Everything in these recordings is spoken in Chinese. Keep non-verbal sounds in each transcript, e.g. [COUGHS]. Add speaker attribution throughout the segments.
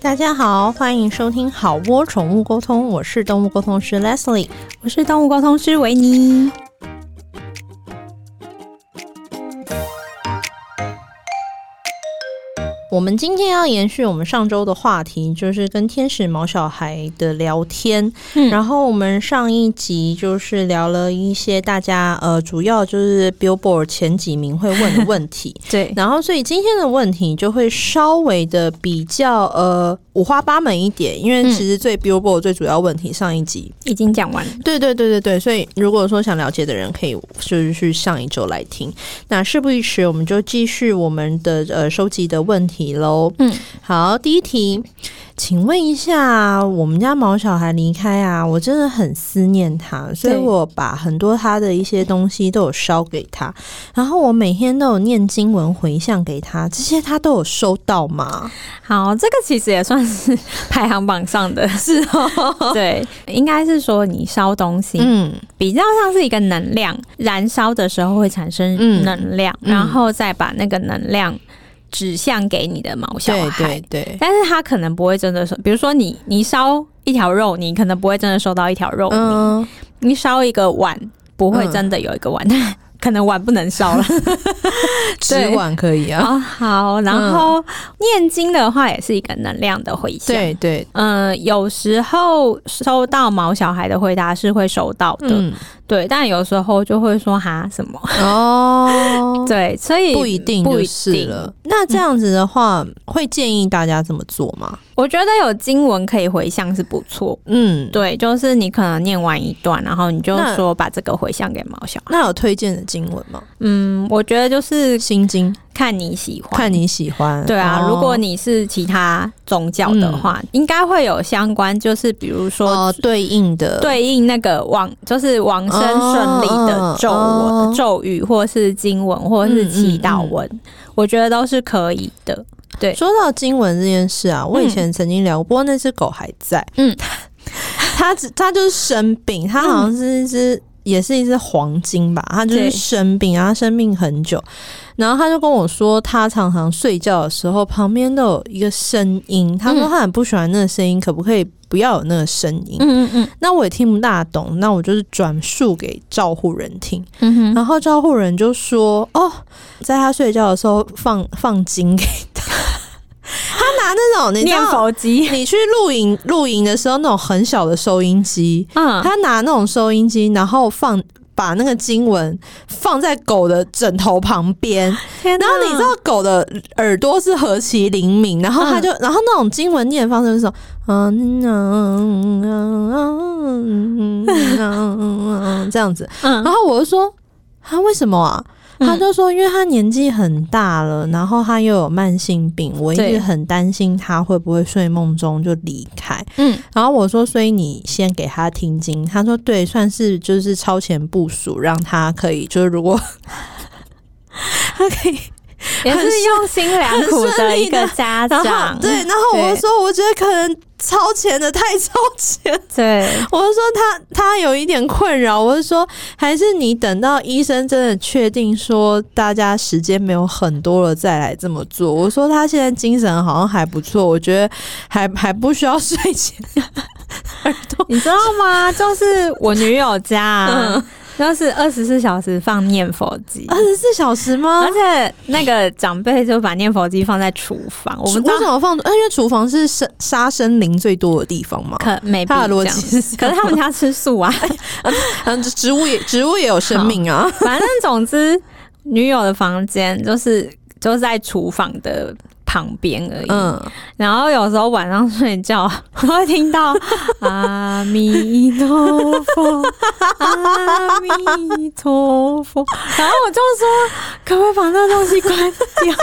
Speaker 1: 大家好，欢迎收听好窝宠物沟通，我是动物沟通师 Leslie，
Speaker 2: 我是动物沟通师维尼。
Speaker 1: 我们今天要延续我们上周的话题，就是跟天使毛小孩的聊天。嗯，然后我们上一集就是聊了一些大家呃，主要就是 Billboard 前几名会问的问题。[LAUGHS]
Speaker 2: 对，
Speaker 1: 然后所以今天的问题就会稍微的比较呃。五花八门一点，因为其实最 Billboard 最主要问题上一集
Speaker 2: 已经讲完了。
Speaker 1: 对对对对对，所以如果说想了解的人，可以就是去上一周来听。那事不宜迟，我们就继续我们的呃收集的问题喽。嗯，好，第一题。请问一下，我们家毛小孩离开啊，我真的很思念他，所以我把很多他的一些东西都有烧给他，然后我每天都有念经文回向给他，这些他都有收到吗？
Speaker 2: 好，这个其实也算是排行榜上的，是哦。对，应该是说你烧东西，嗯，比较像是一个能量，燃烧的时候会产生能量，嗯，然后再把那个能量。指向给你的毛小孩，
Speaker 1: 对对对，
Speaker 2: 但是他可能不会真的收，比如说你你烧一条肉，你可能不会真的收到一条肉，嗯，你烧一个碗，不会真的有一个碗。嗯 [LAUGHS] 可能碗不能烧了，[LAUGHS]
Speaker 1: 纸碗可以啊。
Speaker 2: 哦，好，然后念经的话也是一个能量的回响。
Speaker 1: 对对，
Speaker 2: 嗯、呃，有时候收到毛小孩的回答是会收到的，嗯、对，但有时候就会说哈什么 [LAUGHS] 哦，对，所以
Speaker 1: 不一定就是了。那这样子的话，嗯、会建议大家这么做吗？
Speaker 2: 我觉得有经文可以回向是不错，嗯，对，就是你可能念完一段，然后你就说把这个回向给毛小孩。
Speaker 1: 那有推荐的经文吗？
Speaker 2: 嗯，我觉得就是
Speaker 1: 心经，
Speaker 2: 看你喜欢，
Speaker 1: 看你喜欢。
Speaker 2: 对啊，哦、如果你是其他宗教的话，嗯、应该会有相关，就是比如说、
Speaker 1: 哦、对应的。
Speaker 2: 对应那个往就是往生顺利的咒文、哦、咒语，或是经文，或是祈祷文，嗯嗯嗯我觉得都是可以的。对，
Speaker 1: 说到经文这件事啊，我以前曾经聊过，不过那只狗还在。嗯，[LAUGHS] 它只它就是生病，它好像是一只、嗯、也是一只黄金吧，它就是生病，然后生病很久，然后他就跟我说，他常常睡觉的时候旁边都有一个声音，他说他很不喜欢那个声音，可不可以不要有那个声音？嗯嗯嗯，那我也听不大懂，那我就是转述给照护人听，嗯，然后照护人就说，哦，在他睡觉的时候放放金给他。他拿那种你
Speaker 2: 念佛机，
Speaker 1: 你去露营露营的时候那种很小的收音机，嗯，他拿那种收音机，然后放把那个经文放在狗的枕头旁边，然后你知道狗的耳朵是何其灵敏，然后他就然后那种经文念的方式是说嗯嗯嗯嗯这样子，然后我就说他为什么啊？他就说，因为他年纪很大了，然后他又有慢性病，我一直很担心他会不会睡梦中就离开。嗯，然后我说，所以你先给他听经。他说，对，算是就是超前部署，让他可以，就是如果 [LAUGHS] 他可以。
Speaker 2: 也是用心良苦的一个家长，
Speaker 1: 对。然后我就说，我觉得可能超前的太超前，
Speaker 2: 对。
Speaker 1: 我就说他他有一点困扰，我就说还是你等到医生真的确定说大家时间没有很多了再来这么做。我说他现在精神好像还不错，我觉得还还不需要睡前耳朵，
Speaker 2: 你知道吗？就是我女友家。嗯就是二十四小时放念佛机，
Speaker 1: 二十四小时吗？
Speaker 2: 而且那个长辈就把念佛机放在厨房。我们
Speaker 1: 为什么放？因为厨房是生杀生灵最多的地方嘛。
Speaker 2: 可没必要这样。可是他们家吃素啊，嗯 [LAUGHS]
Speaker 1: 植物也植物也有生命啊。
Speaker 2: 反正总之，女友的房间就是就是在厨房的。旁边而已，嗯，然后有时候晚上睡觉，[LAUGHS] 我会听到 [LAUGHS] 阿弥陀佛，[LAUGHS] 阿弥陀佛，然后我就说，可不可以把那东西关掉？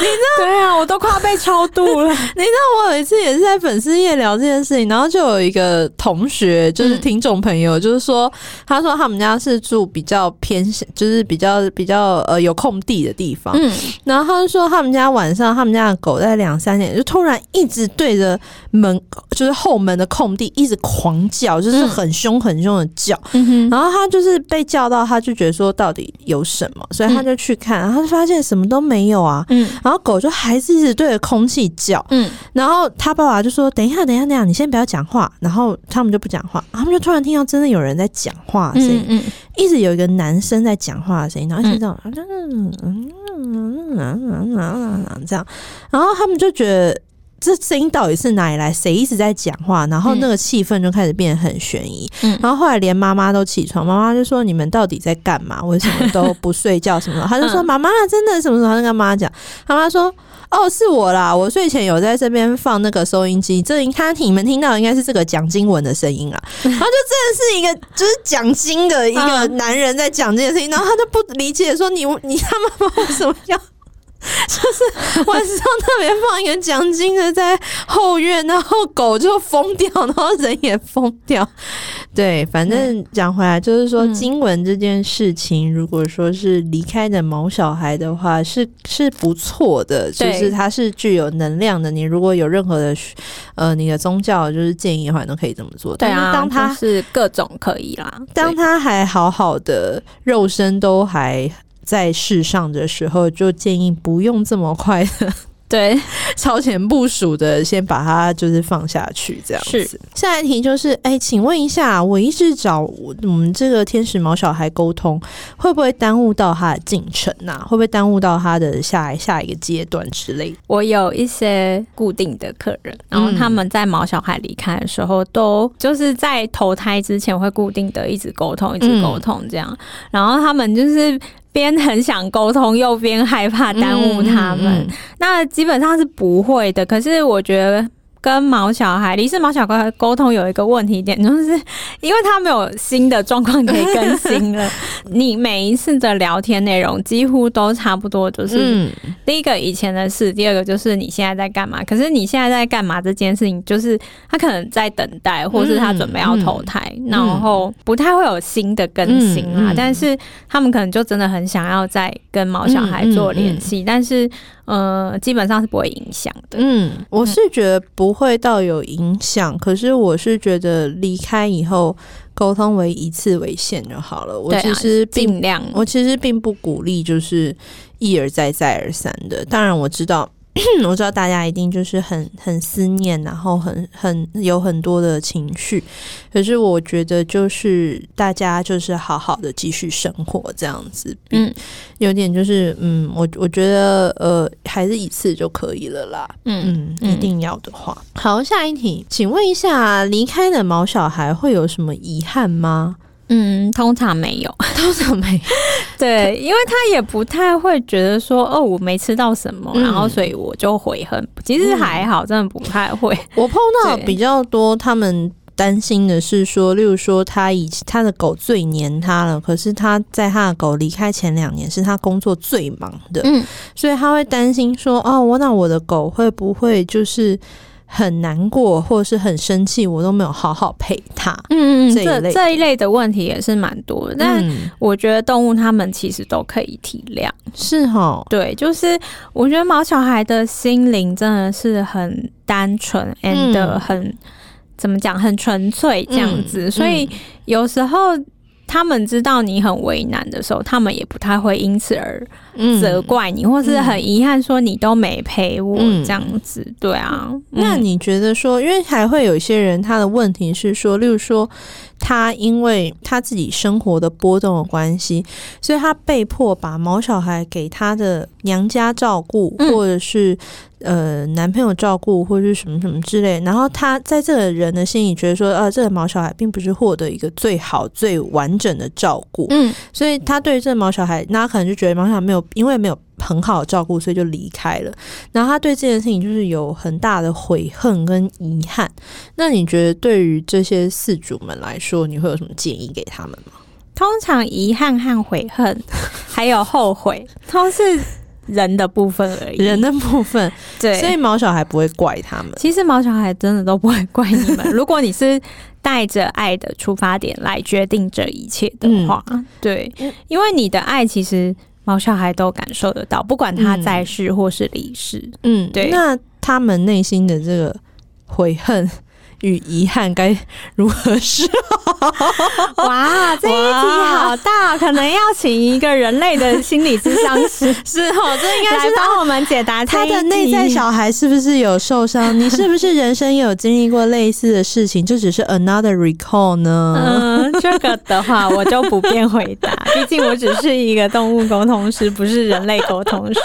Speaker 2: 你知道？对啊，我都快要被超度了。[LAUGHS]
Speaker 1: 你知道，我有一次也是在粉丝夜聊这件事情，然后就有一个同学，就是听众朋友，就是说，他说他们家是住比较偏，就是比较比较呃有空地的地方。嗯，然后他就说他们家晚上，他们家的狗在两三点就突然一直对着门，就是后门的空地一直狂叫，就是很凶很凶的叫。嗯、然后他就是被叫到，他就觉得说到底有什么，所以他就去看，然后他就发现什么都没有啊。嗯，然后狗就还是一直对着空气叫。嗯，然后他爸爸就说：“等一下，等一下，等一下，你先不要讲话。”然后他们就不讲话，他们就突然听到真的有人在讲话声音，嗯，一直有一个男生在讲话的声音，然后一直这样，嗯嗯嗯嗯嗯嗯这样，然后他们就觉得。这声音到底是哪里来？谁一直在讲话？然后那个气氛就开始变得很悬疑。嗯，然后后来连妈妈都起床，妈妈就说：“你们到底在干嘛？为什么都不睡觉？什么的？”他就说：“妈妈真的什么什么？”他就跟妈妈讲，妈妈说：“哦，是我啦，我睡前有在这边放那个收音机，这应他你们听到的应该是这个讲经文的声音啊。”然后就真的是一个就是讲经的一个 [LAUGHS] 男人在讲这件事情，然后他就不理解说：“你你他妈妈为什么要？” [LAUGHS] 就是晚上特别放一个奖金的在后院，然后狗就疯掉，[LAUGHS] 然后人也疯掉。对，反正讲回来就是说，经文这件事情，如果说是离开的毛小孩的话，是是不错的，就是它是具有能量的。你如果有任何的呃，你的宗教就是建议的话，你都可以这么做。
Speaker 2: 对啊，
Speaker 1: 当它
Speaker 2: 是各种可以啦，
Speaker 1: 当他还好好的肉身都还。在世上的时候，就建议不用这么快的，[LAUGHS]
Speaker 2: 对，[LAUGHS]
Speaker 1: 超前部署的，先把它就是放下去，这样子。是下一题就是，哎、欸，请问一下，我一直找我们这个天使毛小孩沟通，会不会耽误到他的进程呐、啊？会不会耽误到他的下下一个阶段之类？
Speaker 2: 我有一些固定的客人，然后他们在毛小孩离开的时候，都就是在投胎之前会固定的一直沟通，一直沟通这样，嗯、然后他们就是。边很想沟通，又边害怕耽误他们，嗯嗯嗯，那基本上是不会的。可是我觉得。跟毛小孩离世毛小孩沟通有一个问题点，就是因为他没有新的状况可以更新了。[LAUGHS] 你每一次的聊天内容几乎都差不多，就是第一个以前的事，第二个就是你现在在干嘛。可是你现在在干嘛这件事情，就是他可能在等待，或是他准备要投胎，然后不太会有新的更新啊。但是他们可能就真的很想要再跟毛小孩做联系，但是。呃，基本上是不会影响的。
Speaker 1: 嗯，我是觉得不会到有影响，可是我是觉得离开以后沟通为一次为限就好了。我其实尽量，我其实并不鼓励就是一而再再而三的。当然我知道。[CLEARS THROAT] 我知道大家一定就是很很思念，然后很很有很多的情绪，可是我觉得就是大家就是好好的继续生活这样子，嗯，有点就是嗯，我我觉得呃还是一次就可以了啦，嗯嗯，一定要的话，好，下一题，请问一下，离开的毛小孩会有什么遗憾吗？
Speaker 2: 嗯，通常没有，
Speaker 1: 通常没有。[LAUGHS]
Speaker 2: 对，因为他也不太会觉得说，哦，我没吃到什么，嗯、然后所以我就悔恨。其实还好，真的不太会。
Speaker 1: 我碰到比较多，他们担心的是说，例如说他以他的狗最黏他了，可是他在他的狗离开前两年是他工作最忙的，嗯，所以他会担心说，哦，我那我的狗会不会就是。很难过，或者是很生气，我都没有好好陪他。嗯嗯，
Speaker 2: 这这一类的问题也是蛮多的。但我觉得动物他们其实都可以体谅，
Speaker 1: 是哈。
Speaker 2: 对，就是我觉得毛小孩的心灵真的是很单纯，and 很怎么讲，很纯粹这样子。所以有时候。他们知道你很为难的时候，他们也不太会因此而责怪你，嗯、或是很遗憾说你都没陪我这样子。嗯、对啊，
Speaker 1: 那你觉得说，因为还会有一些人，他的问题是说，例如说。他因为他自己生活的波动的关系，所以他被迫把毛小孩给他的娘家照顾，或者是呃男朋友照顾，或者是什么什么之类。然后他在这个人的心里觉得说，呃，这个毛小孩并不是获得一个最好、最完整的照顾。嗯，所以他对这个毛小孩，那他可能就觉得毛小孩没有，因为没有。很好的照顾，所以就离开了。然后他对这件事情就是有很大的悔恨跟遗憾。那你觉得对于这些饲主们来说，你会有什么建议给他们吗？
Speaker 2: 通常遗憾和悔恨还有后悔 [LAUGHS] 都是人的部分而已，
Speaker 1: 人的部分。对，所以毛小孩不会怪他们。
Speaker 2: 其实毛小孩真的都不会怪你们。[LAUGHS] 如果你是带着爱的出发点来决定这一切的话，嗯、对，因为你的爱其实。毛小孩都感受得到，不管他在世或是离世。嗯，对。
Speaker 1: 那他们内心的这个悔恨、与遗憾该如何是好？
Speaker 2: 哇，这一题好大，可能要请一个人类的心理咨商师 [LAUGHS]
Speaker 1: 是哦，这应该是
Speaker 2: 帮我们解答
Speaker 1: 他的内在小孩是不是有受伤？你 [LAUGHS] 是不是人生有经历过类似的事情？这只是 another recall 呢？
Speaker 2: 嗯，这个的话我就不便回答，[LAUGHS] 毕竟我只是一个动物沟通师，不是人类沟通师。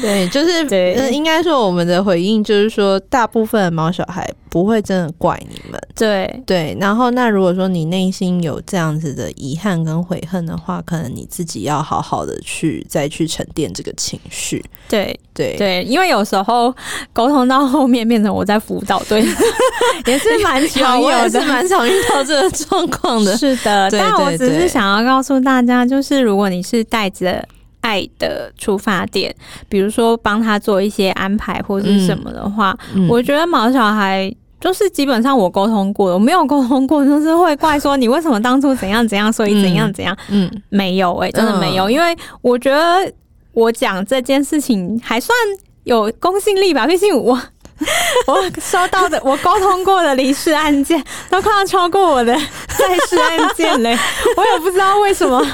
Speaker 1: 对，就是对，应该说我们的回应就是说，大部分的毛小孩不会真的怪你们。
Speaker 2: 对
Speaker 1: 对，然后那如果说你内心有这样子的遗憾跟悔恨的话，可能你自己要好好的去再去沉淀这个情绪。
Speaker 2: 对
Speaker 1: 对
Speaker 2: 对，因为有时候沟通到后面变成我在辅导，对，[LAUGHS] 也是蛮常有的，
Speaker 1: 是蛮常遇到这个状况的。
Speaker 2: 是的，但我只是想要告诉大家，就是如果你是带着。爱的出发点，比如说帮他做一些安排或者是什么的话，嗯嗯、我觉得毛小孩就是基本上我沟通过，我没有沟通过，就是会怪说你为什么当初怎样怎样，所以怎样怎样，嗯，嗯没有哎、欸，真的没有，嗯、因为我觉得我讲这件事情还算有公信力吧，毕竟我。[LAUGHS] 我收到的，我沟通过的离世案件都快要超过我的在世案件嘞，[LAUGHS] 我也不知道为什么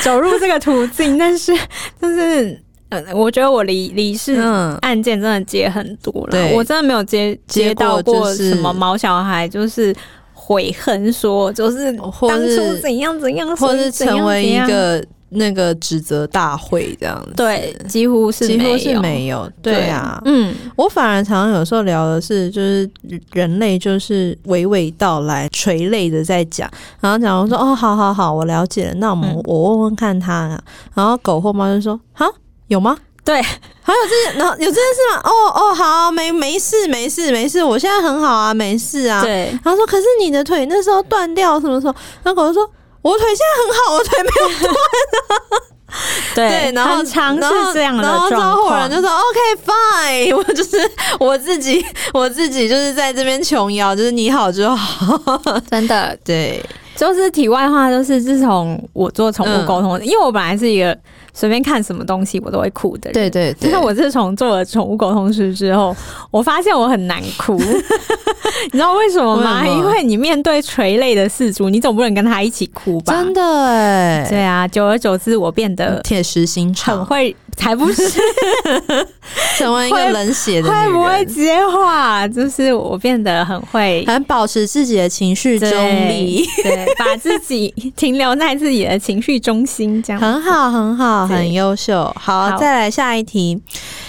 Speaker 2: 走入这个途径，但是就是，呃，我觉得我离离世案件真的接很多了，嗯、我真的没有接接到过什么毛小孩，就是悔恨说，就是当初怎样怎样，
Speaker 1: 或是成为一个。那个指责大会这样子，
Speaker 2: 对，几乎是
Speaker 1: 几乎是没有，对啊，嗯，我反而常常有时候聊的是，就是人类就是娓娓道来，垂泪的在讲，然后讲我说哦，好好好，我了解了，那我们、嗯、我问问看他、啊，然后狗或猫就说哈，有吗？
Speaker 2: 对，
Speaker 1: 还有这些，然后有这件事吗？哦哦，好，没没事没事没事，我现在很好啊，没事啊。对，然后说可是你的腿那时候断掉什么时候？然后狗就说。我腿现在很好，我腿没有断。[LAUGHS]
Speaker 2: 对，然后尝试这样的状况，然后
Speaker 1: 人就说 OK fine，[LAUGHS] 我就是我自己，我自己就是在这边琼瑶，就是你好就好，
Speaker 2: 真的。
Speaker 1: 对，
Speaker 2: 就是题外话，就是自从我做宠物沟通，嗯、因为我本来是一个。随便看什么东西我都会哭的人，
Speaker 1: 对对对。
Speaker 2: 但是我自从做了宠物沟通师之后，我发现我很难哭。[LAUGHS] 你知道为什么吗？因为你面对垂泪的饲主，你总不能跟他一起哭吧？
Speaker 1: 真的哎。
Speaker 2: 对啊，久而久之，我变得
Speaker 1: 铁石心肠，
Speaker 2: 很会，才不是 [LAUGHS]
Speaker 1: 成为一个冷血的
Speaker 2: 会不会接话？就是我变得很会，
Speaker 1: 很保持自己的情绪中立，
Speaker 2: 对，把自己停留在自己的情绪中心，这样
Speaker 1: 很好，很好。很优秀，好，好，再来下一题。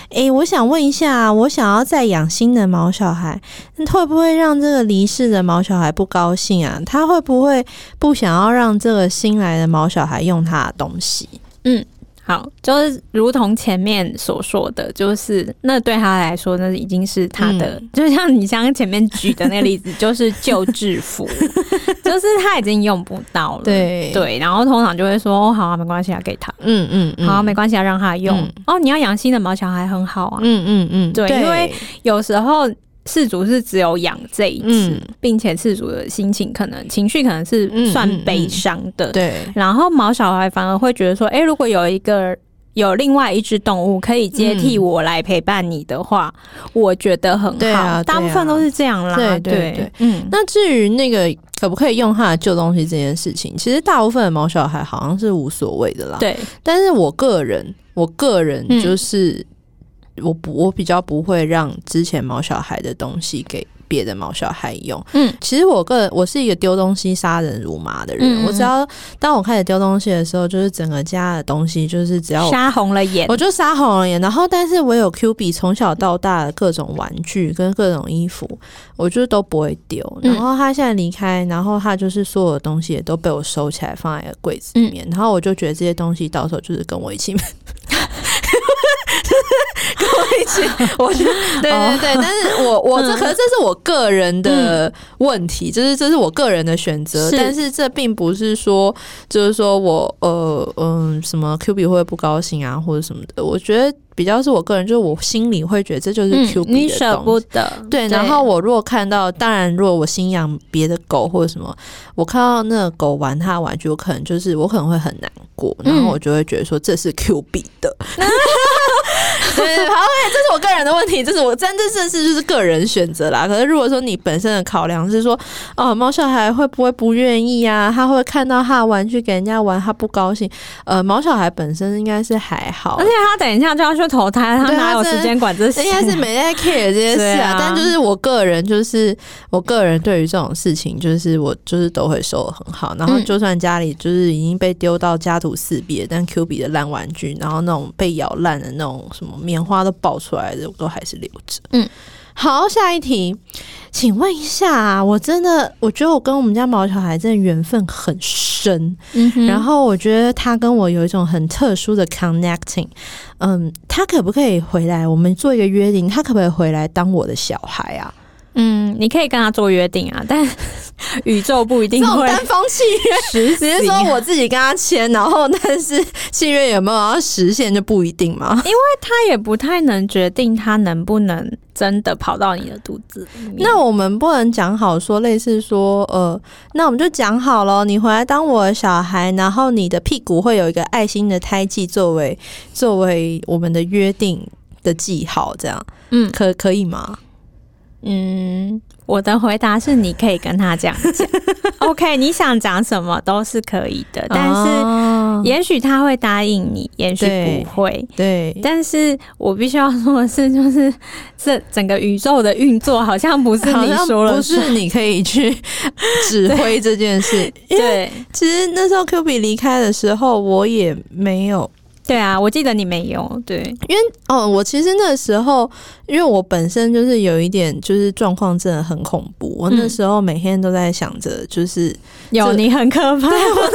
Speaker 1: 诶、欸，我想问一下，我想要再养新的毛小孩，那会不会让这个离世的毛小孩不高兴啊？他会不会不想要让这个新来的毛小孩用他的东西？嗯。
Speaker 2: 好，就是如同前面所说的，就是那对他来说，那已经是他的，嗯、就像你刚刚前面举的那个例子，[LAUGHS] 就是旧制服，[LAUGHS] 就是他已经用不到了。对对，然后通常就会说：“哦，好啊，没关系啊，给他。嗯”嗯嗯，好、啊，没关系啊，让他用。嗯、哦，你要养新的毛小孩很好啊。嗯嗯嗯，对，对因为有时候。饲主是只有养这一只，嗯、并且饲主的心情可能情绪可能是算悲伤的，嗯嗯嗯、对。然后毛小孩反而会觉得说，哎、欸，如果有一个有另外一只动物可以接替我来陪伴你的话，嗯、我觉得很好。对啊，大部分都是这样啦。对对对，对
Speaker 1: 嗯。那至于那个可不可以用他的旧东西这件事情，其实大部分的毛小孩好像是无所谓的啦。对。但是我个人，我个人就是。嗯我不，我比较不会让之前毛小孩的东西给别的毛小孩用。嗯，其实我个人，我是一个丢东西杀人如麻的人。我只要当我开始丢东西的时候，就是整个家的东西，就是只要
Speaker 2: 杀红了眼，
Speaker 1: 我就杀红了眼。然后，但是我有 Q 币，从小到大的各种玩具跟各种衣服，我就都不会丢。然后他现在离开，然后他就是所有的东西也都被我收起来放在柜子里面。嗯、然后我就觉得这些东西到时候就是跟我一起。一起，[LAUGHS] 我觉得对对对，但是我我这可能这是我个人的问题，就是这是我个人的选择，但是这并不是说就是说我呃嗯什么 Q 币会不高兴啊或者什么的，我觉得比较是我个人，就是我心里会觉得这就是 Q 币的东西，
Speaker 2: 你舍不得。
Speaker 1: 对，然后我如果看到，当然如果我新养别的狗或者什么，我看到那个狗玩它的玩具，我可能就是我可能会很难过，然后我就会觉得说这是 Q 币的。对 [LAUGHS] 好，OK，这是我个人的问题，这是我真真正是就是个人选择啦。可是如果说你本身的考量是说，哦，毛小孩会不会不愿意啊？他会看到他的玩具给人家玩，他不高兴。呃，毛小孩本身应该是还好，
Speaker 2: 而且他等一下就要去投胎，他哪有时间管这些？
Speaker 1: 应该是没在 care 这些事啊。[LAUGHS] 啊但就是我个人，就是我个人对于这种事情，就是我就是都会收的很好。然后就算家里就是已经被丢到家徒四壁，但 Q 比的烂玩具，然后那种被咬烂的那种什么棉花都爆出来的，我都还是留着。嗯，好，下一题，请问一下啊，我真的我觉得我跟我们家毛小孩真的缘分很深，嗯哼，然后我觉得他跟我有一种很特殊的 connecting，嗯，他可不可以回来？我们做一个约定，他可不可以回来当我的小孩啊？
Speaker 2: 嗯，你可以跟他做约定啊，但 [LAUGHS] 宇宙不一定会
Speaker 1: 单方契约，只是说我自己跟他签，然后但是契约有没有要实现就不一定嘛。
Speaker 2: 因为他也不太能决定他能不能真的跑到你的肚子里面。
Speaker 1: 那我们不能讲好说，类似说，呃，那我们就讲好了，你回来当我的小孩，然后你的屁股会有一个爱心的胎记作为作为我们的约定的记号，这样，嗯，可可以吗？
Speaker 2: 嗯，我的回答是你可以跟他这样讲，[LAUGHS] OK，你想讲什么都是可以的，但是也许他会答应你，也许不会，
Speaker 1: 对。对，
Speaker 2: 但是我必须要说的是，就是这整个宇宙的运作好像不是你说了，
Speaker 1: 不是你可以去指挥这件事。[LAUGHS] 对，对，其实那时候 Q 比离开的时候，我也没有。
Speaker 2: 对啊，我记得你没有对，
Speaker 1: 因为哦，我其实那时候，因为我本身就是有一点就是状况真的很恐怖，我那时候每天都在想着，就是
Speaker 2: 有你很可怕，
Speaker 1: 我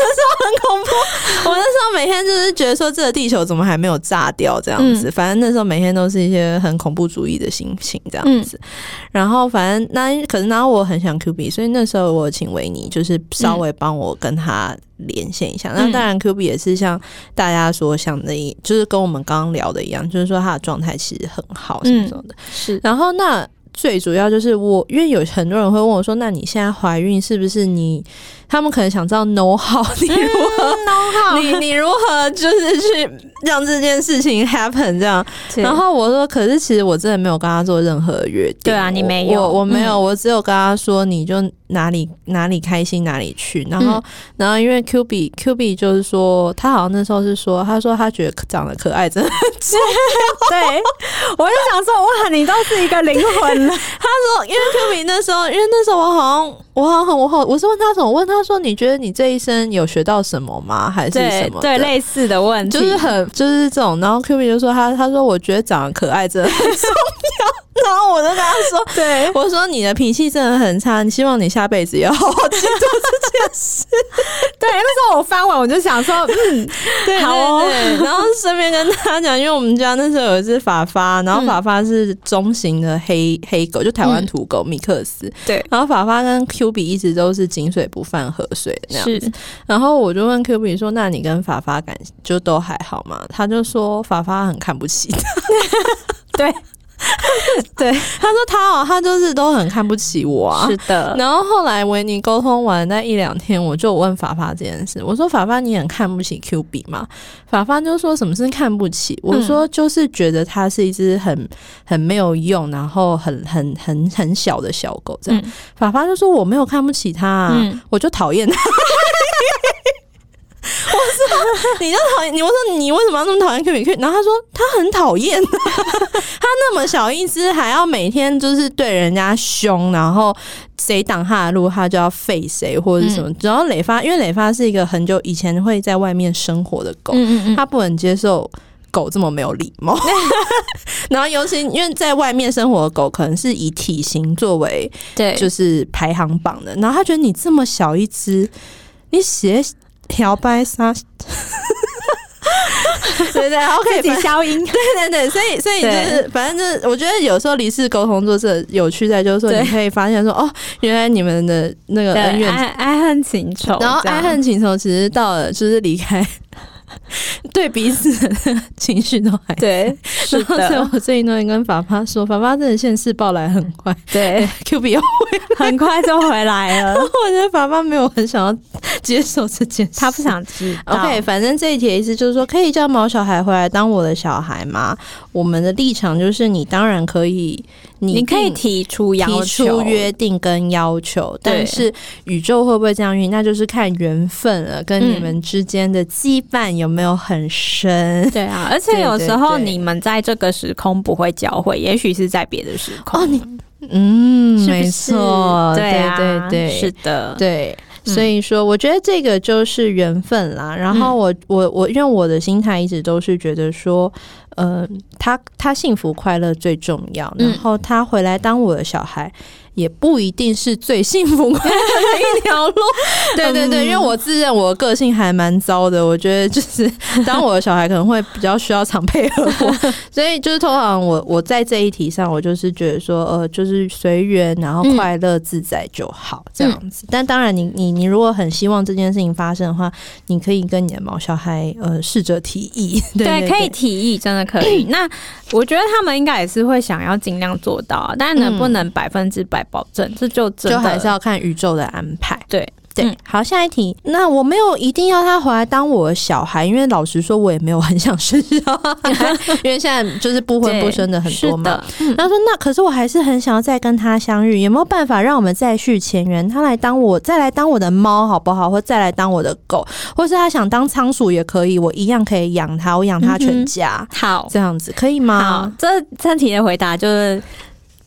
Speaker 1: 恐怖，我那时候每天就是觉得说这个地球怎么还没有炸掉这样子，嗯、反正那时候每天都是一些很恐怖主义的心情这样子，嗯、然后反正那可是然后我很想 Q B，所以那时候我请维尼就是稍微帮我跟他。连线一下，那当然，Q B 也是像大家所想的，一就是跟我们刚刚聊的一样，就是说他的状态其实很好，什么什么的。是，然后那最主要就是我，因为有很多人会问我说，那你现在怀孕是不是你？他们可能想知道 know how 你如何 know how 你你如何就是去让这件事情 happen 这样，然后我说，可是其实我真的没有跟他做任何约定。
Speaker 2: 对啊，你没有，
Speaker 1: 我我没有，我只有跟他说，你就哪里哪里开心哪里去。然后然后因为 Q B Q B 就是说，他好像那时候是说，他说他觉得长得可爱真的很重要。[LAUGHS]
Speaker 2: 对，我就想说，哇，你都是一个灵魂了。[LAUGHS]
Speaker 1: 他说，因为 Q B 那时候，因为那时候我好像我好像我好，我是问他什么？我问他。他说：“你觉得你这一生有学到什么吗？还是什么？
Speaker 2: 对，对类似的问题，
Speaker 1: 就是很就是这种。然后 Q B 就说他他说我觉得长得可爱真的很重要。然后我就跟他说，对我说你的脾气真的很差，你希望你下辈子要好好记住这件事。[LAUGHS]
Speaker 2: 对，那时候我翻完我就想说，嗯，[LAUGHS] 对，好哦。
Speaker 1: 然后顺便跟他讲，因为我们家那时候有一只法发，然后法发是中型的黑黑狗，就台湾土狗米克斯。对，然后法发跟 Q B 一直都是井水不犯。”河水那样子，然后我就问 Q B 说：“那你跟法发感就都还好吗？”他就说：“法发很看不起他。”
Speaker 2: 对 [LAUGHS] 对，
Speaker 1: 他说他哦，他就是都很看不起我啊。
Speaker 2: 是的。
Speaker 1: 然后后来维尼沟通完那一两天，我就问法法这件事，我说：“法法，你很看不起 Q B 吗？”法法就说什么是看不起？我说就是觉得它是一只很很没有用，然后很很很很小的小狗这样。嗯、法发就说我没有看不起它、啊，嗯、我就讨厌它。[LAUGHS] 你就讨厌你，我说你为什么要那么讨厌 Q 比 Q？然后他说他很讨厌，[LAUGHS] 他那么小一只，还要每天就是对人家凶，然后谁挡他的路，他就要废谁或者什么。然后磊发，因为磊发是一个很久以前会在外面生活的狗，他不能接受狗这么没有礼貌。[LAUGHS] 然后尤其因为在外面生活的狗，可能是以体型作为对，就是排行榜的。然后他觉得你这么小一只，你写。漂白沙，[LAUGHS] 对对，OK，
Speaker 2: 自己消音，[LAUGHS]
Speaker 1: 对对对，所以所以就是，反正就是，我觉得有时候离世沟通做这有趣在，就是说你可以发现说，哦，原来你们的那个恩怨
Speaker 2: 爱爱恨情仇，
Speaker 1: 然后爱恨情仇其实到了就是离开。[LAUGHS] 对彼此的情绪都还
Speaker 2: 对。然后，
Speaker 1: 所以我最近都会跟法爸说，法爸真的现世报来很快，
Speaker 2: 对，[LAUGHS]
Speaker 1: Q B 又
Speaker 2: 很快就回来了。[LAUGHS]
Speaker 1: 我觉得法爸没有很想要接受这件事，
Speaker 2: 他不想知道。
Speaker 1: OK，反正这一题的意思就是说，可以叫毛小孩回来当我的小孩吗？我们的立场就是，你当然可以，
Speaker 2: 你，你可以提出要求、提
Speaker 1: 出约定跟要求，但是宇宙会不会这样运，那就是看缘分了，跟你们之间的羁绊有没有很深。
Speaker 2: 对啊，而且有时候你们在这个时空不会交汇，也许是在别的时空。哦，你
Speaker 1: 嗯，是是没错，
Speaker 2: 对啊，
Speaker 1: 对对对，
Speaker 2: 是的，
Speaker 1: 对。所以说，我觉得这个就是缘分啦。然后我我我，因为我的心态一直都是觉得说，呃，他他幸福快乐最重要。然后他回来当我的小孩。也不一定是最幸福快乐的 [LAUGHS] 一条路，对对对，因为我自认我个性还蛮糟的，我觉得就是 [LAUGHS] 当我的小孩可能会比较需要常配合我，[LAUGHS] 所以就是通常我我在这一题上，我就是觉得说，呃，就是随缘，然后快乐自在就好这样子。但当然你，你你你如果很希望这件事情发生的话，你可以跟你的毛小孩呃试着提议，对，
Speaker 2: 可以提议，真的可以。[CLEARS THROAT] 那我觉得他们应该也是会想要尽量做到，但能不能百分之百？保证，这就
Speaker 1: 就还是要看宇宙的安排。
Speaker 2: 对。
Speaker 1: 对，好，下一题。那我没有一定要他回来当我的小孩，因为老实说，我也没有很想生小孩，[LAUGHS] 因为现在就是不婚不生的很多嘛。他说，那可是我还是很想要再跟他相遇，有没有办法让我们再续前缘？他来当我，再来当我的猫，好不好？或再来当我的狗，或是他想当仓鼠也可以，我一样可以养他，我养他全家。嗯、好，这样子可以吗？
Speaker 2: 好，这这题的回答就是。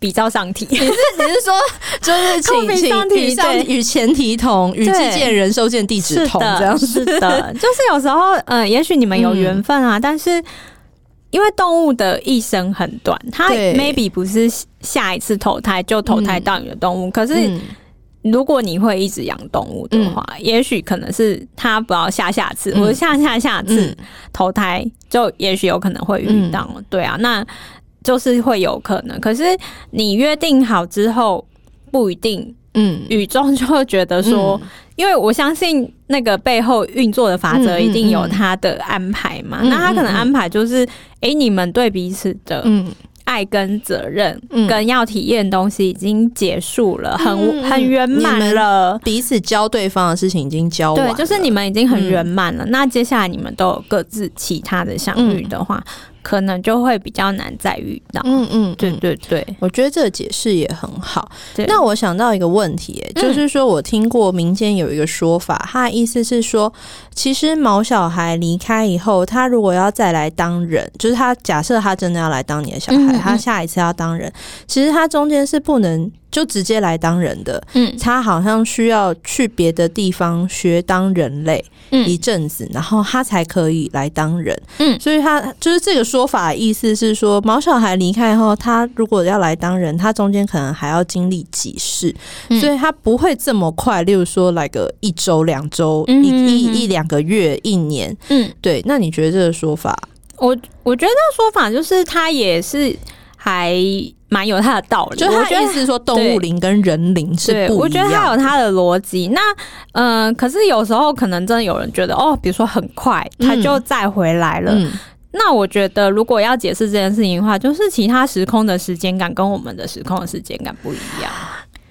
Speaker 2: 比照上题，你是
Speaker 1: 你是说 [LAUGHS] 就是请请上题上与前提同，与寄件人收件地址同，这样子。
Speaker 2: 是的，[LAUGHS] 就是有时候，嗯，也许你们有缘分啊，嗯、但是因为动物的一生很短，它 maybe 不是下一次投胎就投胎到你的动物，嗯、可是如果你会一直养动物的话，嗯、也许可能是它不要下下次，嗯、或者下下下次投胎，就也许有可能会遇到，嗯、对啊，那。就是会有可能，可是你约定好之后不一定，嗯，宇宙就会觉得说，嗯、因为我相信那个背后运作的法则一定有他的安排嘛，嗯嗯嗯、那他可能安排就是，哎、欸，你们对彼此的爱跟责任跟要体验的东西已经结束了，很很圆满了，
Speaker 1: 彼此教对方的事情已经教完了，
Speaker 2: 对，就是你们已经很圆满了，嗯、那接下来你们都有各自其他的相遇的话。嗯可能就会比较难再遇到。嗯嗯，对对对，
Speaker 1: 我觉得这个解释也很好。那我想到一个问题、欸，就是说我听过民间有一个说法，嗯、他的意思是说，其实毛小孩离开以后，他如果要再来当人，就是他假设他真的要来当你的小孩，嗯嗯他下一次要当人，其实他中间是不能。就直接来当人的，嗯，他好像需要去别的地方学当人类一阵子，嗯、然后他才可以来当人，嗯，所以他就是这个说法的意思是说，毛小孩离开后，他如果要来当人，他中间可能还要经历几世，嗯、所以他不会这么快，例如说来个一周、两周、一一一两个月、一年，嗯，对，那你觉得这个说法？
Speaker 2: 我我觉得这个说法就是他也是还。蛮有他的道理，
Speaker 1: 就他意思是说，动物灵跟人灵是不一样。
Speaker 2: 我觉得他有他的逻辑。那嗯、呃，可是有时候可能真的有人觉得，哦，比如说很快他就再回来了。嗯、那我觉得如果要解释这件事情的话，就是其他时空的时间感跟我们的时空的时间感不一样。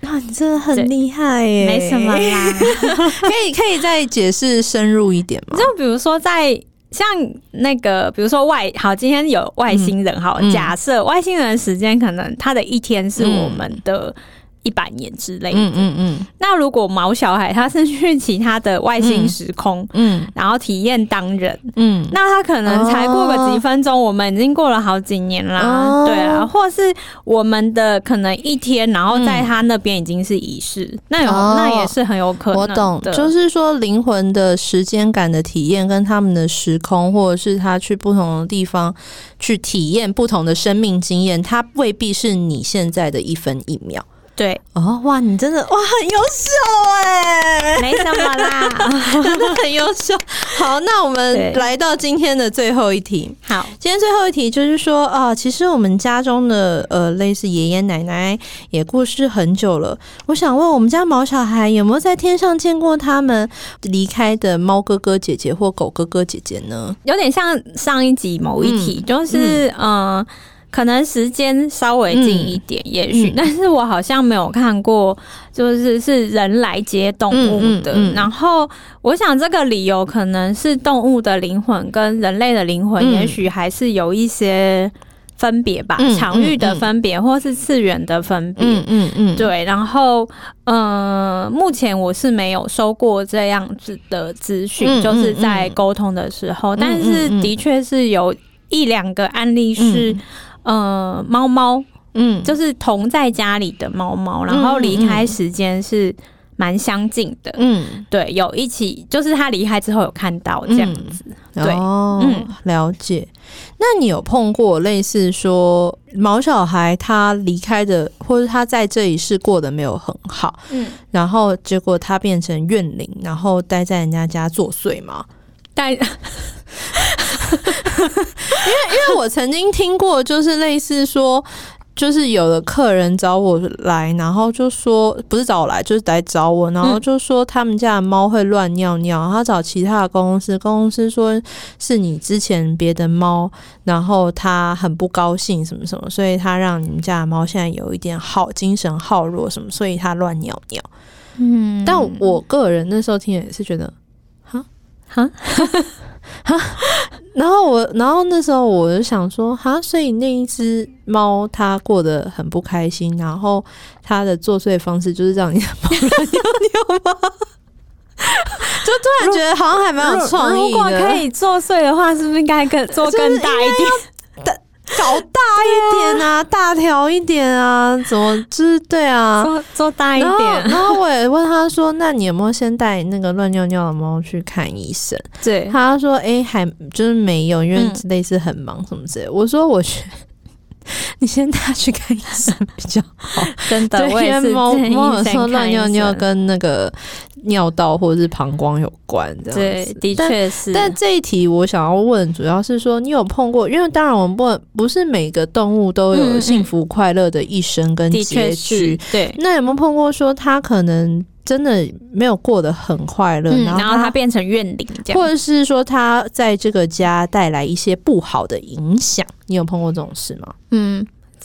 Speaker 1: 那你真的很厉害耶！
Speaker 2: 没什么啦，[LAUGHS]
Speaker 1: 可以可以再解释深入一点吗？
Speaker 2: 就比如说在。像那个，比如说外好，今天有外星人，好，假设外星人时间可能他的一天是我们的。一百年之类的，嗯嗯嗯。那如果毛小孩他是去其他的外星时空，嗯，然后体验当人，嗯，那他可能才过个几分钟，我们已经过了好几年啦，对啊，或是我们的可能一天，然后在他那边已经是一世，那有那也是很有可能。
Speaker 1: 我懂，就是说灵魂的时间感的体验，跟他们的时空，或者是他去不同的地方去体验不同的生命经验，它未必是你现在的一分一秒。
Speaker 2: 对
Speaker 1: 哦，哇，你真的哇很优秀哎，
Speaker 2: 没什什么啦？
Speaker 1: 真 [LAUGHS] 的很优秀。好，那我们来到今天的最后一题。
Speaker 2: 好，
Speaker 1: 今天最后一题就是说啊，其实我们家中的呃，类似爷爷奶奶也过世很久了。我想问，我们家毛小孩有没有在天上见过他们离开的猫哥哥姐姐或狗哥哥姐姐呢？
Speaker 2: 有点像上一集某一题，嗯、就是嗯。呃可能时间稍微近一点，嗯、也许，但是我好像没有看过，就是是人来接动物的。然后，我想这个理由可能是动物的灵魂跟人类的灵魂，也许还是有一些分别吧，嗯、场域的分别，或是次元的分别。嗯嗯嗯，对。然后，嗯、呃，目前我是没有收过这样子的资讯，嗯、就是在沟通的时候，嗯、但是的确是有一两个案例是。呃，猫猫，嗯，就是同在家里的猫猫，然后离开时间是蛮相近的，嗯，对，有一起，就是他离开之后有看到这样子，嗯、对，
Speaker 1: 哦，嗯，了解。那你有碰过类似说毛小孩他离开的，或者他在这一世过得没有很好，嗯，然后结果他变成怨灵，然后待在人家家作祟吗？
Speaker 2: 待。
Speaker 1: 因为，因为我曾经听过，就是类似说，就是有的客人找我来，然后就说不是找我来，就是来找我，然后就说他们家的猫会乱尿尿，他找其他的公司，公司说是你之前别的猫，然后他很不高兴什么什么，所以他让你们家的猫现在有一点好精神耗弱什么，所以他乱尿尿。嗯，但我个人那时候听也是觉得，哈哈。[LAUGHS] 哈，[LAUGHS] 然后我，然后那时候我就想说，哈，所以那一只猫它过得很不开心，然后它的作祟方式就是让你的猫乱尿尿吗？[LAUGHS] 就突然觉得好像还蛮有创意的。如果
Speaker 2: 可以作祟的话，是不是应该更做更大一点？
Speaker 1: 搞大一点啊，啊大条一点啊，怎么就是对啊，
Speaker 2: 做做大一点。
Speaker 1: 然后我也问他说：“那你有没有先带那个乱尿尿的猫去看医生？”
Speaker 2: 对，
Speaker 1: 他说：“哎、欸，还就是没有，因为类似很忙什么之类的。嗯”我说：“我去。”你先带他去看医生 [LAUGHS] 比较好，
Speaker 2: 真的。
Speaker 1: 因为猫猫有时候乱尿尿跟那个尿道或者是膀胱有关，这样子。
Speaker 2: 对，的确是。
Speaker 1: 但这一题我想要问，主要是说你有碰过？因为当然我们不不是每个动物都有幸福快乐的一生跟结局。
Speaker 2: 对。
Speaker 1: 那有没有碰过说它可能？真的没有过得很快乐，
Speaker 2: 嗯，然后他变成怨灵，
Speaker 1: 或者是说他在这个家带来一些不好的影响，你有碰过这种事吗？
Speaker 2: 嗯，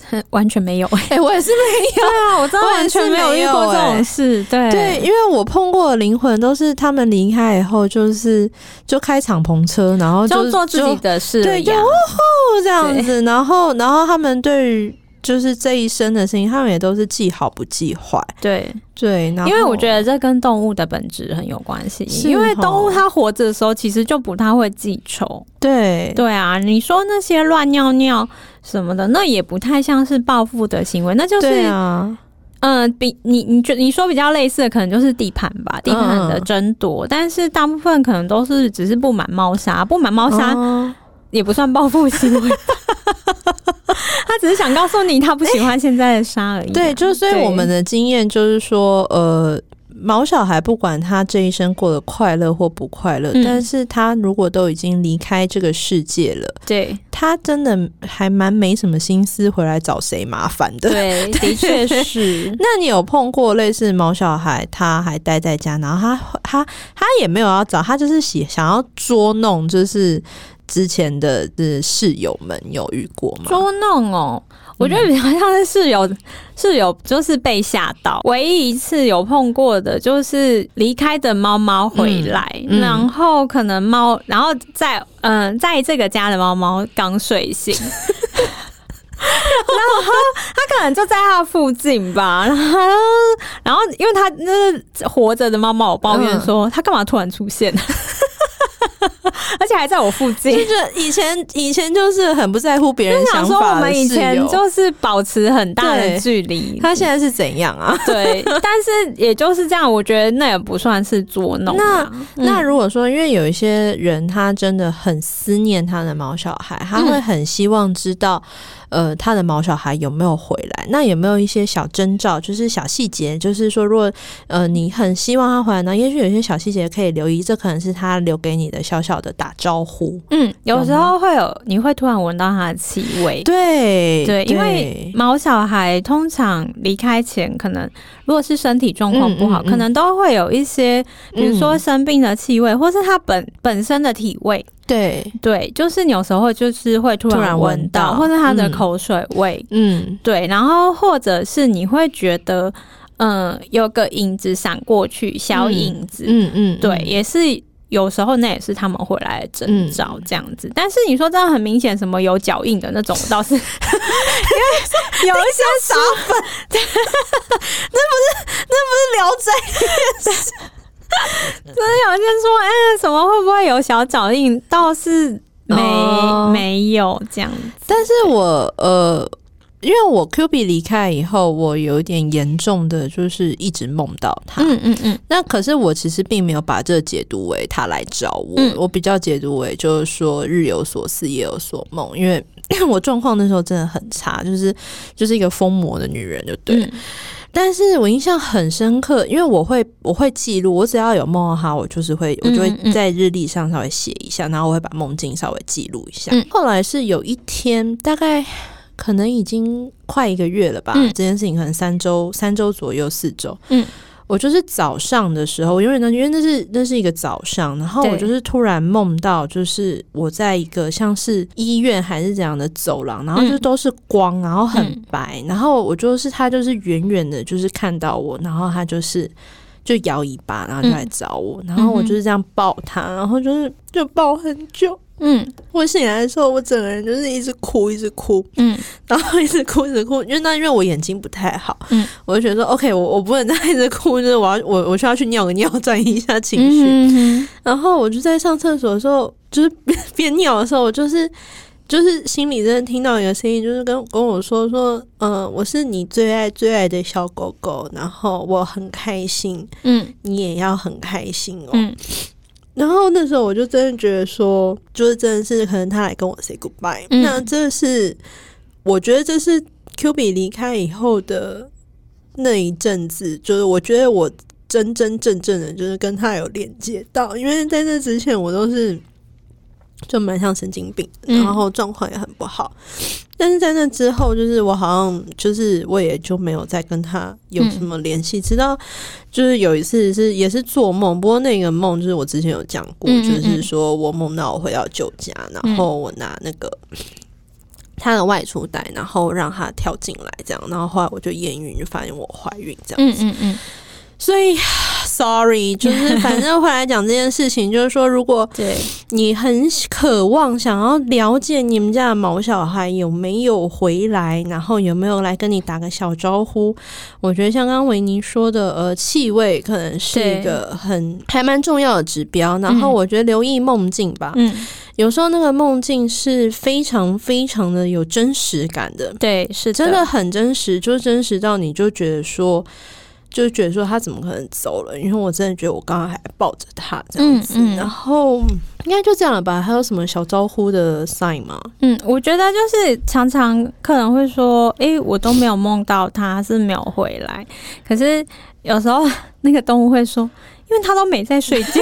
Speaker 2: [LAUGHS] 完全没有。哎、
Speaker 1: 欸，我也是没有。
Speaker 2: 对啊，我真的完全没有遇过这种事。对
Speaker 1: 对，因为我碰过的灵魂都是他们离开以后，就是就开敞篷车，然后就，
Speaker 2: 就做自己的事，
Speaker 1: 对，就哦吼这样子，然后然后他们对于。就是这一生的事情，他们也都是记好不记坏。
Speaker 2: 对
Speaker 1: 对，
Speaker 2: 因为我觉得这跟动物的本质很有关系。因为动物它活着的时候，其实就不太会记仇。
Speaker 1: 对
Speaker 2: 对啊，你说那些乱尿尿什么的，那也不太像是报复的行为，那就是啊，嗯、呃，比你你觉你说比较类似的，可能就是地盘吧，地盘的争夺。嗯、但是大部分可能都是只是不满猫砂，不满猫砂。嗯也不算报复行为，[LAUGHS] 他只是想告诉你他不喜欢现在的沙而已。对，就所以我们的经验就是说，呃，毛小孩不管他这一生过得快乐或不快乐，嗯、但是他如果都已经离开这个世界了，对，他真的还蛮没什么心思回来找谁麻烦的。对，[LAUGHS] 的确是。那你有碰过类似毛小孩，他还待在家，然后他他他也没有要找，他就是想想要捉弄，就是。之前的是室友们有遇过吗？捉弄哦，我觉得比较像是室友，嗯、室友就是被吓到。唯一一次有碰过的，就是离开的猫猫回来，嗯嗯、然后可能猫，然后在嗯、呃，在这个家的猫猫刚睡醒，[LAUGHS] 然后他可能就在他附近吧，然后然后因为他那是活着的猫猫，我抱怨说他干嘛突然出现。[LAUGHS] 而且还在我附近。
Speaker 1: 就是以前以前就是很不在乎别人想法
Speaker 2: 以前就是保持很大的距离。
Speaker 1: 他现在是怎样啊？[LAUGHS]
Speaker 2: 对，但是也就是这样，我觉得那也不算是捉弄。
Speaker 1: 那、嗯、那如果说，因为有一些人他真的很思念他的毛小孩，他会很希望知道。呃，他的毛小孩有没有回来？那有没有一些小征兆，就是小细节，就是说，如果呃你很希望他回来呢，也许有些小细节可以留意，这可能是他留给你的小小的打招呼。
Speaker 2: 嗯，有时候会有，你会突然闻到他的气味。
Speaker 1: 对
Speaker 2: 对，因为毛小孩通常离开前，可能如果是身体状况不好，嗯嗯嗯，可能都会有一些，比如说生病的气味，嗯、或是他本本身的体味。
Speaker 1: 对。
Speaker 2: 对，就是有时候就是会突然闻到，或者他的口水味，嗯，对，然后或者是你会觉得，嗯、呃，有个影子闪过去，小影子，嗯嗯，对，也是有时候那也是他们回来的征兆这样子。但是你说这样很明显，什么有脚印的那种，倒是 [LAUGHS] 因为有一些撒粉，[LAUGHS]
Speaker 1: 那不是那不是聊斋。[LAUGHS]
Speaker 2: 真的有些说，哎、欸，什么会不会有小脚印？倒是没、哦、没有这样子。
Speaker 1: 但是我呃，因为我 Q B 离开以后，我有一点严重的，就是一直梦到他。嗯嗯嗯。那可是我其实并没有把这解读为他来找我，嗯、我比较解读为就是说日有所思，夜有所梦。因为 [COUGHS] 我状况那时候真的很差，就是就是一个疯魔的女人，就对。嗯但是我印象很深刻，因为我会我会记录，我只要有梦到他，我就是会我就会在日历上稍微写一下，然后我会把梦境稍微记录一下。后来是有一天，大概可能已经快一个月了吧，这件事情可能三周三周左右四周，嗯。我就是早上的时候，因为呢，因为那是那是一个早上，然后我就是突然梦到，就是我在一个像是医院还是怎样的走廊，然后就都是光，然后很白，然后我就是他就是远远的，就是看到我，然后他就是就摇尾巴，然后就来找我，然后我就是这样抱他，然后就是就抱很久。嗯，我醒来的时候，我整个人就是一直哭，一直哭，嗯，[LAUGHS] 然后一直哭，一直哭，因为那因为我眼睛不太好，嗯，我就觉得说，OK，我我不能再一直哭，就是我要我我需要去尿个尿，[LAUGHS] 转移一下情绪。嗯哼，然后我就在上厕所的时候，就是边边尿的时候，我就是就是心里真的听到一个声音，就是跟跟我说说，嗯、呃，我是你最爱最爱的小狗狗，然后我很开心，嗯，你也要很开心哦。嗯 [LAUGHS] 然后那时候我就真的觉得说，就是真的是可能他来跟我 say goodbye，嗯。那这是我觉得这是 Q 比离开以后的那一阵子，就是我觉得我真真正正的就是跟他有连接到，因为在这之前我都是。就蛮像神经病，然后状况也很不好。嗯、但是在那之后，就是我好像就是我也就没有再跟他有什么联系，嗯、直到就是有一次是也是做梦，不过那个梦就是我之前有讲过，就是说我梦到我回到旧家，然后我拿那个他的外出袋，然后让他跳进来，这样，然后后来我就验孕，就发现我怀孕，这样子。嗯嗯嗯所以，sorry，[LAUGHS] 就是反正回来讲这件事情，就是说，如果 [LAUGHS] 你很渴望想要了解你们家的毛小孩有没有回来，然后有没有来跟你打个小招呼，我觉得像刚刚维尼说的，呃，气味可能是一个很还蛮重要的指标。然后我觉得留意梦境吧，嗯，有时候那个梦境是非常非常的有真实感的，
Speaker 2: 对，是
Speaker 1: 真的很真实，就是真实到你就觉得说。就觉得说他怎么可能走了？因为我真的觉得我刚刚还抱着他这样子，嗯嗯、然后应该就这样了吧？还有什么小招呼的 sign 吗？
Speaker 2: 嗯，我觉得就是常常客人会说：“诶、欸，我都没有梦到他是没有回来。”可是有时候 [LAUGHS] 那个动物会说：“因为他都没在睡觉。[LAUGHS] ”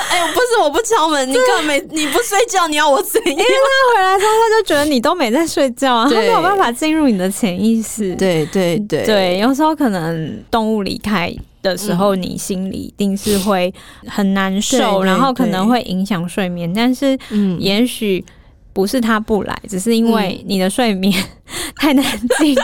Speaker 1: [LAUGHS] 哎呦，不是我不敲门，你根本没你不睡觉，你要我怎样？因为
Speaker 2: 他回来之后，他就觉得你都没在睡觉啊，[LAUGHS] 他没有办法进入你的潜意识。
Speaker 1: 对对对
Speaker 2: 对，有时候可能动物离开的时候，你心里一定是会很难受，然后可能会影响睡眠。但是，嗯，也许不是他不来，只是因为你的睡眠 [LAUGHS] 太难进入。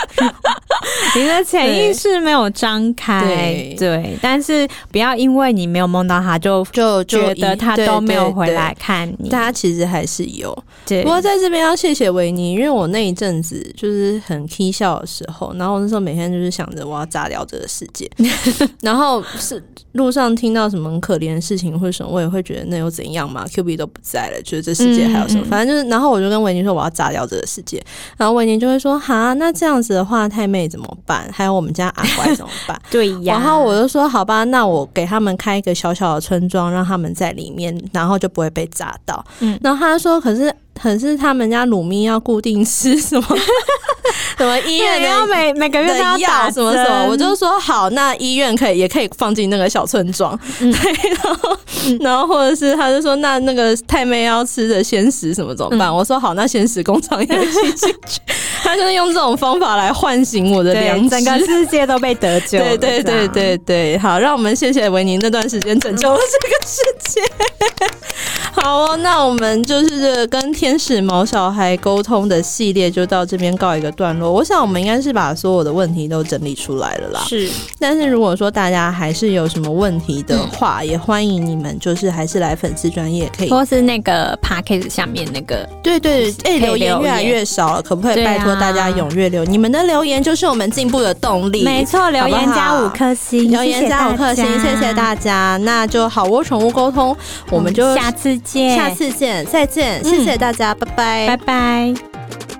Speaker 2: [LAUGHS] 你的潜意识没有张开，对，对，但是不要因为你没有梦到他就就觉得他都没有回来看你，
Speaker 1: 大家其实还是有。对，不过在这边要谢谢维尼，因为我那一阵子就是很 k 笑的时候，然后我那时候每天就是想着我要炸掉这个世界，[LAUGHS] 然后是路上听到什么很可怜的事情或者什么，我也会觉得那又怎样嘛？Q B 都不在了，觉得这世界还有什么？嗯、反正就是，然后我就跟维尼说我要炸掉这个世界，然后维尼就会说哈，那这样子的话，太妹怎么办？[LAUGHS] 还有我们家阿乖怎么办？[LAUGHS]
Speaker 2: 对呀。
Speaker 1: 然后我就说好吧，那我给他们开一个小小的村庄，让他们在里面，然后就不会被炸到。嗯，然后他说可是。可是他们家鲁咪要固定吃什么？[LAUGHS] 什么医院
Speaker 2: 要每每个月都要打
Speaker 1: 什么什么？我就说好，那医院可以也可以放进那个小村庄。嗯、对，然后然后或者是他就说那那个太妹要吃的鲜食什么怎么办？嗯、我说好，那鲜食工厂也一起进去。[LAUGHS] 他就是用这种方法来唤醒我的良知，
Speaker 2: 整个世界都被得救。[LAUGHS]
Speaker 1: 对对对对对，好，让我们谢谢维尼那段时间拯救了这个世界。[LAUGHS] 好哦，那我们就是这个跟天使毛小孩沟通的系列就到这边告一个段落。我想我们应该是把所有的问题都整理出来了啦。
Speaker 2: 是，
Speaker 1: 但是如果说大家还是有什么问题的话，嗯、也欢迎你们就是还是来粉丝专业可以，
Speaker 2: 或是那个 p a c k a g e 下面那个，
Speaker 1: 对对，哎、欸，留言越来越少了，可不可以拜托大家踊跃留？啊、你们的留言就是我们进步的动力。
Speaker 2: 没错，留言加五颗星，
Speaker 1: 留言加五颗星，谢谢大家。那就好窝宠物沟通，我们就
Speaker 2: 下次见。
Speaker 1: 下次见，再见，谢谢大家，嗯、拜拜，
Speaker 2: 拜拜。